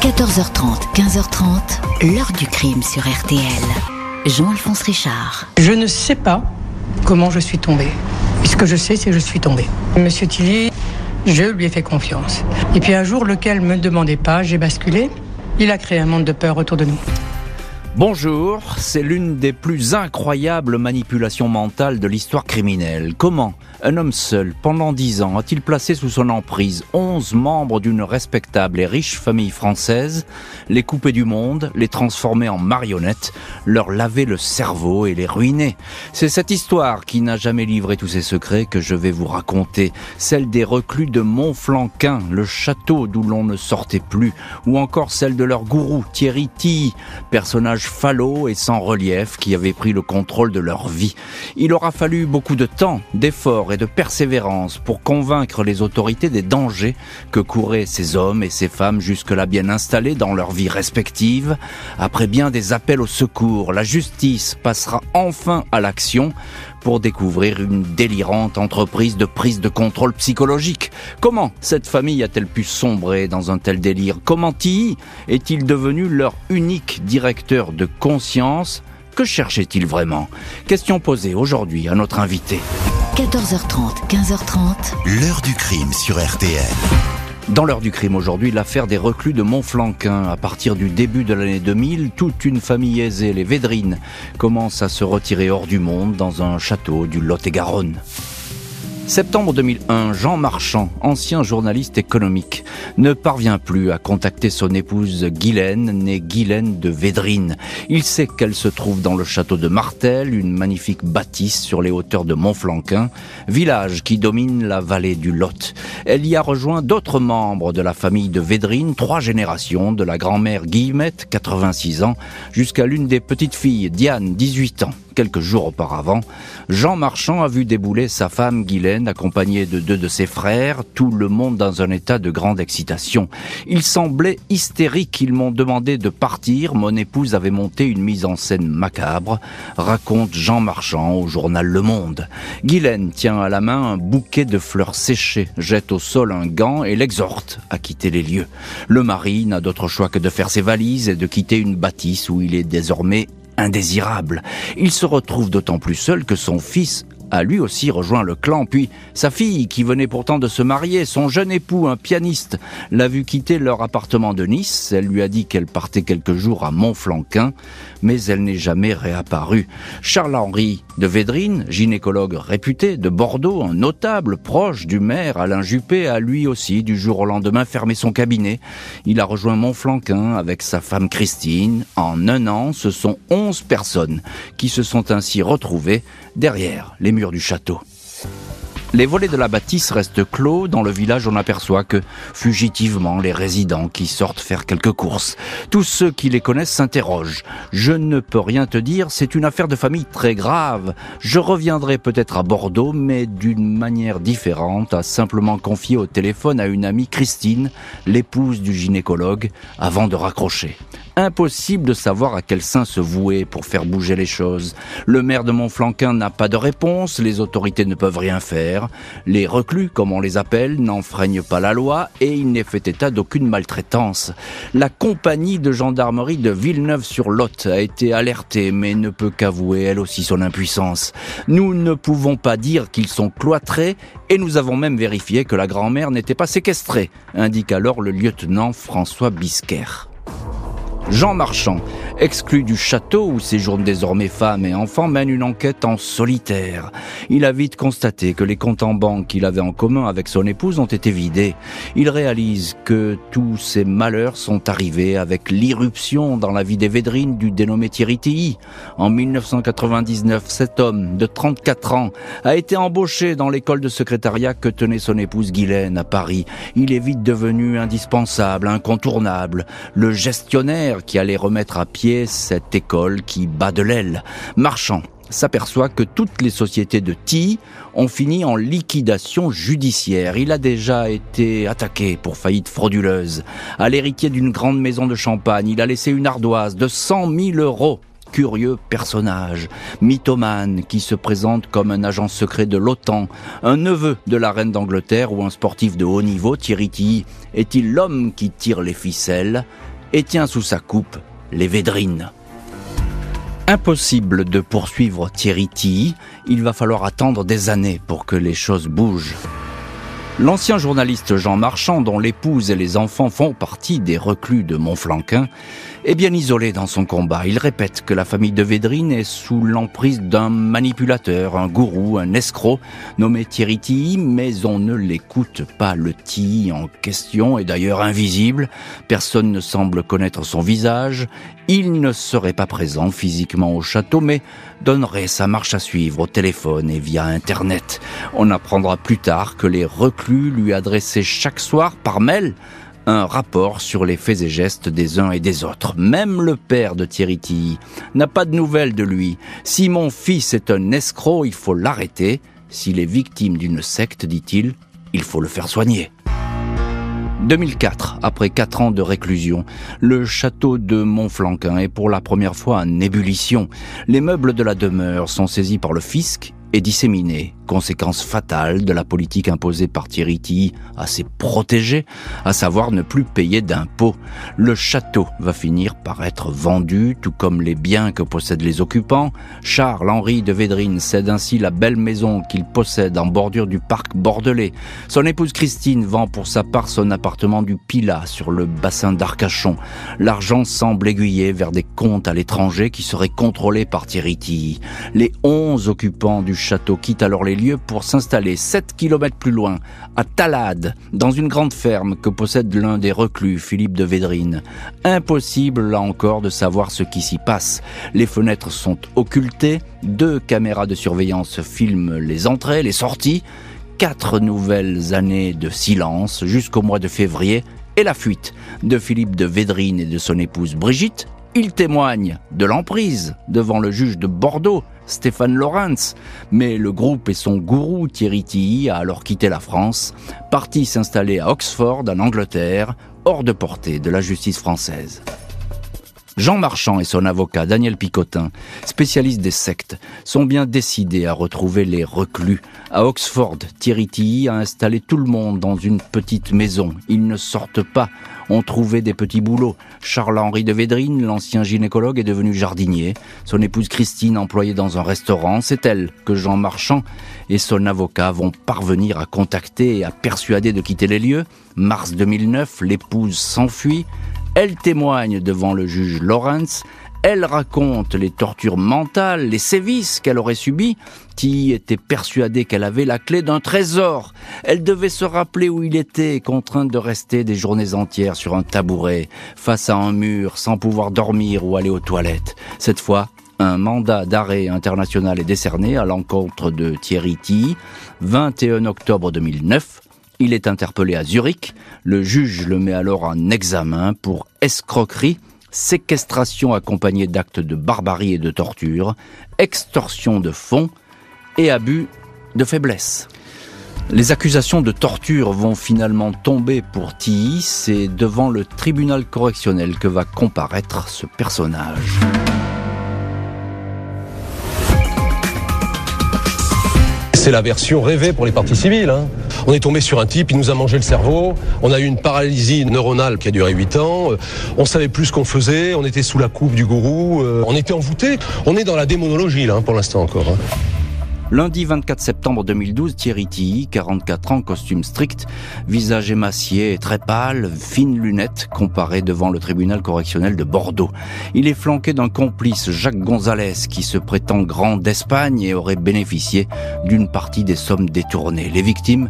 14h30, 15h30, l'heure du crime sur RTL. Jean-Alphonse Richard. Je ne sais pas comment je suis tombé. Ce que je sais, c'est que je suis tombé. Monsieur Tilly, je lui ai fait confiance. Et puis un jour, lequel me demandait pas, j'ai basculé. Il a créé un monde de peur autour de nous. Bonjour, c'est l'une des plus incroyables manipulations mentales de l'histoire criminelle. Comment un homme seul, pendant dix ans, a-t-il placé sous son emprise onze membres d'une respectable et riche famille française, les couper du monde, les transformer en marionnettes, leur laver le cerveau et les ruiner? C'est cette histoire qui n'a jamais livré tous ses secrets que je vais vous raconter, celle des reclus de Montflanquin, le château d'où l'on ne sortait plus, ou encore celle de leur gourou Thierry Tilly, personnage falot et sans relief qui avait pris le contrôle de leur vie. Il aura fallu beaucoup de temps, d'efforts et de persévérance pour convaincre les autorités des dangers que couraient ces hommes et ces femmes jusque-là bien installés dans leur vie respective. Après bien des appels au secours, la justice passera enfin à l'action pour découvrir une délirante entreprise de prise de contrôle psychologique. Comment cette famille a-t-elle pu sombrer dans un tel délire? Comment Tilly est-il devenu leur unique directeur de conscience? Que cherchait-il vraiment? Question posée aujourd'hui à notre invité. 14h30, 15h30. L'heure du crime sur RTL. Dans l'heure du crime aujourd'hui, l'affaire des reclus de Montflanquin. À partir du début de l'année 2000, toute une famille aisée, les Védrines, commence à se retirer hors du monde dans un château du Lot-et-Garonne. Septembre 2001, Jean Marchand, ancien journaliste économique, ne parvient plus à contacter son épouse Guylaine, née Guylaine de Védrine. Il sait qu'elle se trouve dans le château de Martel, une magnifique bâtisse sur les hauteurs de Montflanquin, village qui domine la vallée du Lot. Elle y a rejoint d'autres membres de la famille de Védrine, trois générations, de la grand-mère Guillemette, 86 ans, jusqu'à l'une des petites filles, Diane, 18 ans quelques jours auparavant, Jean Marchand a vu débouler sa femme Guylaine accompagnée de deux de ses frères, tout le monde dans un état de grande excitation. Ils semblaient hystériques, ils m'ont demandé de partir, mon épouse avait monté une mise en scène macabre, raconte Jean Marchand au journal Le Monde. Guylaine tient à la main un bouquet de fleurs séchées, jette au sol un gant et l'exhorte à quitter les lieux. Le mari n'a d'autre choix que de faire ses valises et de quitter une bâtisse où il est désormais indésirable. Il se retrouve d'autant plus seul que son fils a lui aussi rejoint le clan, puis sa fille, qui venait pourtant de se marier, son jeune époux, un pianiste, l'a vu quitter leur appartement de Nice, elle lui a dit qu'elle partait quelques jours à Montflanquin, mais elle n'est jamais réapparue. Charles-Henri de Védrine, gynécologue réputé de Bordeaux, un notable proche du maire Alain Juppé, a lui aussi, du jour au lendemain, fermé son cabinet. Il a rejoint Montflanquin avec sa femme Christine. En un an, ce sont onze personnes qui se sont ainsi retrouvées derrière les murs du château. Les volets de la bâtisse restent clos. Dans le village, on aperçoit que, fugitivement, les résidents qui sortent faire quelques courses. Tous ceux qui les connaissent s'interrogent. Je ne peux rien te dire, c'est une affaire de famille très grave. Je reviendrai peut-être à Bordeaux, mais d'une manière différente, à simplement confier au téléphone à une amie Christine, l'épouse du gynécologue, avant de raccrocher. Impossible de savoir à quel sein se vouer pour faire bouger les choses. Le maire de Montflanquin n'a pas de réponse, les autorités ne peuvent rien faire. Les reclus, comme on les appelle, n'enfreignent pas la loi et il n'est fait état d'aucune maltraitance. La compagnie de gendarmerie de Villeneuve-sur-Lot a été alertée mais ne peut qu'avouer elle aussi son impuissance. Nous ne pouvons pas dire qu'ils sont cloîtrés et nous avons même vérifié que la grand-mère n'était pas séquestrée, indique alors le lieutenant François Bisquer. Jean Marchand, exclu du château où séjournent désormais femmes et enfants, mène une enquête en solitaire. Il a vite constaté que les comptes en banque qu'il avait en commun avec son épouse ont été vidés. Il réalise que tous ces malheurs sont arrivés avec l'irruption dans la vie des Védrines du dénommé Thierry Tilly. En 1999, cet homme de 34 ans a été embauché dans l'école de secrétariat que tenait son épouse Guylaine à Paris. Il est vite devenu indispensable, incontournable, le gestionnaire qui allait remettre à pied cette école qui bat de l'aile. Marchand s'aperçoit que toutes les sociétés de T ont fini en liquidation judiciaire. Il a déjà été attaqué pour faillite frauduleuse. À l'héritier d'une grande maison de champagne, il a laissé une ardoise de 100 000 euros curieux personnage, mythomane qui se présente comme un agent secret de l'OTAN, un neveu de la reine d'Angleterre ou un sportif de haut niveau, Thierry Tilly, est-il l'homme qui tire les ficelles? Et tient sous sa coupe les Védrines. Impossible de poursuivre Thierry Tilly, il va falloir attendre des années pour que les choses bougent. L'ancien journaliste Jean Marchand, dont l'épouse et les enfants font partie des reclus de Montflanquin, est bien isolé dans son combat. Il répète que la famille de Védrine est sous l'emprise d'un manipulateur, un gourou, un escroc nommé Thierry mais on ne l'écoute pas. Le Tilly en question est d'ailleurs invisible. Personne ne semble connaître son visage. Il ne serait pas présent physiquement au château, mais donnerait sa marche à suivre au téléphone et via Internet. On apprendra plus tard que les reclus lui adressaient chaque soir par mail un rapport sur les faits et gestes des uns et des autres. Même le père de Thierry Tilly n'a pas de nouvelles de lui. Si mon fils est un escroc, il faut l'arrêter. S'il est victime d'une secte, dit-il, il faut le faire soigner. 2004, après quatre ans de réclusion, le château de Montflanquin est pour la première fois en ébullition. Les meubles de la demeure sont saisis par le fisc et disséminés conséquence fatale de la politique imposée par Thierry à ses protégés, à savoir ne plus payer d'impôts. Le château va finir par être vendu, tout comme les biens que possèdent les occupants. Charles-Henri de Védrine cède ainsi la belle maison qu'il possède en bordure du parc bordelais. Son épouse Christine vend pour sa part son appartement du Pilat sur le bassin d'Arcachon. L'argent semble aiguiller vers des comptes à l'étranger qui seraient contrôlés par Thierry Les onze occupants du château quittent alors les lieu pour s'installer 7 km plus loin, à Talade, dans une grande ferme que possède l'un des reclus, Philippe de Védrine. Impossible, là encore, de savoir ce qui s'y passe. Les fenêtres sont occultées, deux caméras de surveillance filment les entrées, les sorties, quatre nouvelles années de silence jusqu'au mois de février et la fuite de Philippe de Védrine et de son épouse Brigitte, il témoigne de l'emprise devant le juge de Bordeaux, Stéphane Lorenz, mais le groupe et son gourou Thierry Tilly a alors quitté la France, parti s'installer à Oxford, en Angleterre, hors de portée de la justice française. Jean Marchand et son avocat Daniel Picotin, spécialistes des sectes, sont bien décidés à retrouver les reclus. À Oxford, Thierry Tilly a installé tout le monde dans une petite maison. Ils ne sortent pas, ont trouvé des petits boulots. Charles-Henri de Védrine, l'ancien gynécologue, est devenu jardinier. Son épouse Christine, employée dans un restaurant, c'est elle que Jean Marchand et son avocat vont parvenir à contacter et à persuader de quitter les lieux. Mars 2009, l'épouse s'enfuit. Elle témoigne devant le juge Lawrence. Elle raconte les tortures mentales, les sévices qu'elle aurait subis. T était persuadée qu'elle avait la clé d'un trésor. Elle devait se rappeler où il était, contrainte de rester des journées entières sur un tabouret, face à un mur, sans pouvoir dormir ou aller aux toilettes. Cette fois, un mandat d'arrêt international est décerné à l'encontre de Thierry T. 21 octobre 2009. Il est interpellé à Zurich. Le juge le met alors en examen pour escroquerie, séquestration accompagnée d'actes de barbarie et de torture, extorsion de fonds et abus de faiblesse. Les accusations de torture vont finalement tomber pour Tilly, c'est devant le tribunal correctionnel que va comparaître ce personnage. C'est la version rêvée pour les parties civiles. Hein. On est tombé sur un type, il nous a mangé le cerveau, on a eu une paralysie neuronale qui a duré 8 ans, on savait plus ce qu'on faisait, on était sous la coupe du gourou, euh, on était envoûté. On est dans la démonologie hein, pour l'instant encore. Hein. Lundi 24 septembre 2012, Thierry Tilly, 44 ans, costume strict, visage émacié très pâle, fines lunettes, comparé devant le tribunal correctionnel de Bordeaux. Il est flanqué d'un complice, Jacques Gonzalez, qui se prétend grand d'Espagne et aurait bénéficié d'une partie des sommes détournées. Les victimes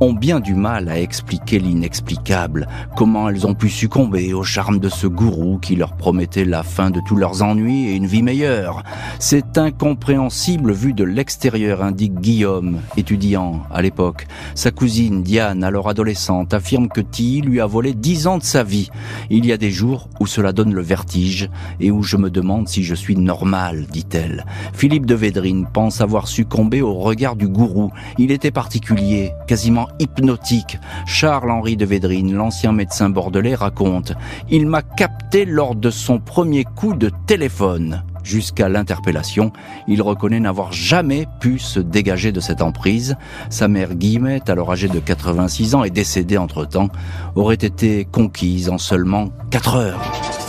ont bien du mal à expliquer l'inexplicable, comment elles ont pu succomber au charme de ce gourou qui leur promettait la fin de tous leurs ennuis et une vie meilleure. C'est incompréhensible vu de l'extérieur, indique Guillaume, étudiant à l'époque. Sa cousine Diane, alors adolescente, affirme que Tilly lui a volé dix ans de sa vie. Il y a des jours où cela donne le vertige et où je me demande si je suis normal, dit-elle. Philippe de Védrine pense avoir succombé au regard du gourou. Il était particulier, quasiment hypnotique. Charles-Henri de Védrine, l'ancien médecin bordelais, raconte Il m'a capté lors de son premier coup de téléphone. jusqu'à l'interpellation. Il reconnaît n'avoir jamais pu se dégager de cette emprise. Sa mère Guillemette, alors âgée de 86 ans et décédée entre-temps, aurait été conquise en seulement 4 heures.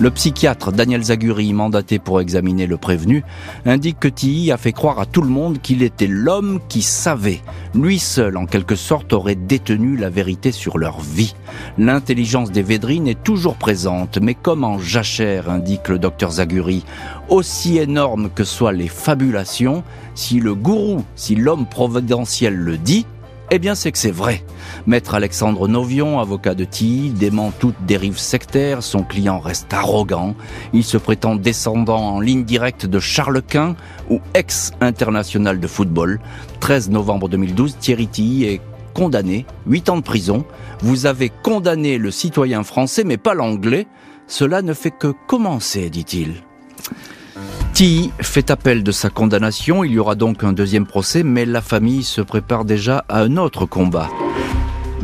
Le psychiatre Daniel Zaguri, mandaté pour examiner le prévenu, indique que Tilly a fait croire à tout le monde qu'il était l'homme qui savait. Lui seul, en quelque sorte, aurait détenu la vérité sur leur vie. L'intelligence des Védrines est toujours présente, mais comme en jachère, indique le docteur Zaguri, aussi énorme que soient les fabulations, si le gourou, si l'homme providentiel le dit, eh bien, c'est que c'est vrai. Maître Alexandre Novion, avocat de Tilly, dément toute dérive sectaire, son client reste arrogant, il se prétend descendant en ligne directe de Charles Quint ou ex-international de football. 13 novembre 2012, Thierry Tilly est condamné, 8 ans de prison. Vous avez condamné le citoyen français, mais pas l'anglais. Cela ne fait que commencer, dit-il. Ti fait appel de sa condamnation, il y aura donc un deuxième procès, mais la famille se prépare déjà à un autre combat.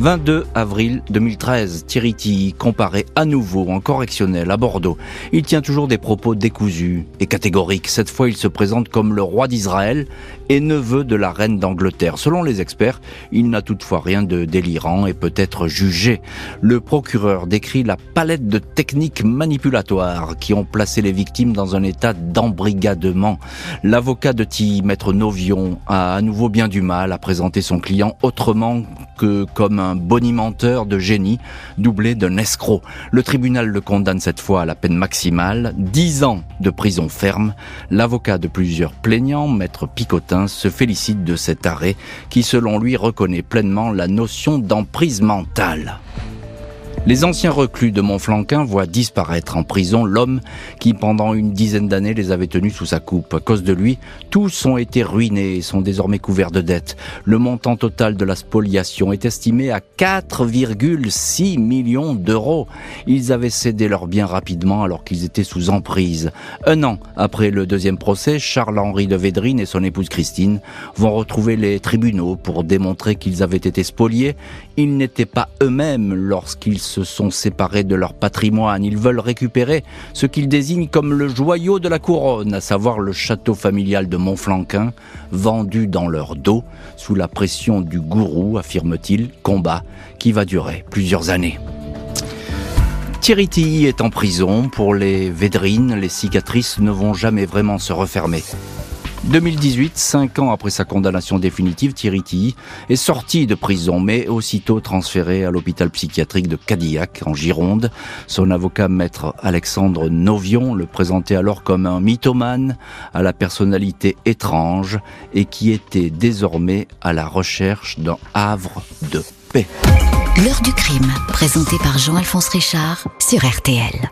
22 avril 2013, Thierry Tilly comparé à nouveau en correctionnel à Bordeaux. Il tient toujours des propos décousus et catégoriques. Cette fois, il se présente comme le roi d'Israël et neveu de la reine d'Angleterre. Selon les experts, il n'a toutefois rien de délirant et peut être jugé. Le procureur décrit la palette de techniques manipulatoires qui ont placé les victimes dans un état d'embrigadement. L'avocat de Tilly, maître Novion, a à nouveau bien du mal à présenter son client autrement que comme un bonimenteur de génie, doublé d'un escroc. Le tribunal le condamne cette fois à la peine maximale, 10 ans de prison ferme. L'avocat de plusieurs plaignants, maître Picotin, se félicite de cet arrêt qui, selon lui, reconnaît pleinement la notion d'emprise mentale. Les anciens reclus de Montflanquin voient disparaître en prison l'homme qui, pendant une dizaine d'années, les avait tenus sous sa coupe. À cause de lui, tous ont été ruinés et sont désormais couverts de dettes. Le montant total de la spoliation est estimé à 4,6 millions d'euros. Ils avaient cédé leurs biens rapidement alors qu'ils étaient sous emprise. Un an après le deuxième procès, Charles-Henri de Védrine et son épouse Christine vont retrouver les tribunaux pour démontrer qu'ils avaient été spoliés. Ils n'étaient pas eux-mêmes lorsqu'ils se sont séparés de leur patrimoine. Ils veulent récupérer ce qu'ils désignent comme le joyau de la couronne, à savoir le château familial de Montflanquin, vendu dans leur dos, sous la pression du gourou, affirme-t-il, combat qui va durer plusieurs années. Thierry Tilly est en prison. Pour les Védrines, les cicatrices ne vont jamais vraiment se refermer. 2018, cinq ans après sa condamnation définitive, Thierry Tilly est sorti de prison, mais aussitôt transféré à l'hôpital psychiatrique de Cadillac, en Gironde. Son avocat, maître Alexandre Novion, le présentait alors comme un mythomane à la personnalité étrange et qui était désormais à la recherche d'un havre de paix. L'heure du crime, présenté par Jean-Alphonse Richard sur RTL.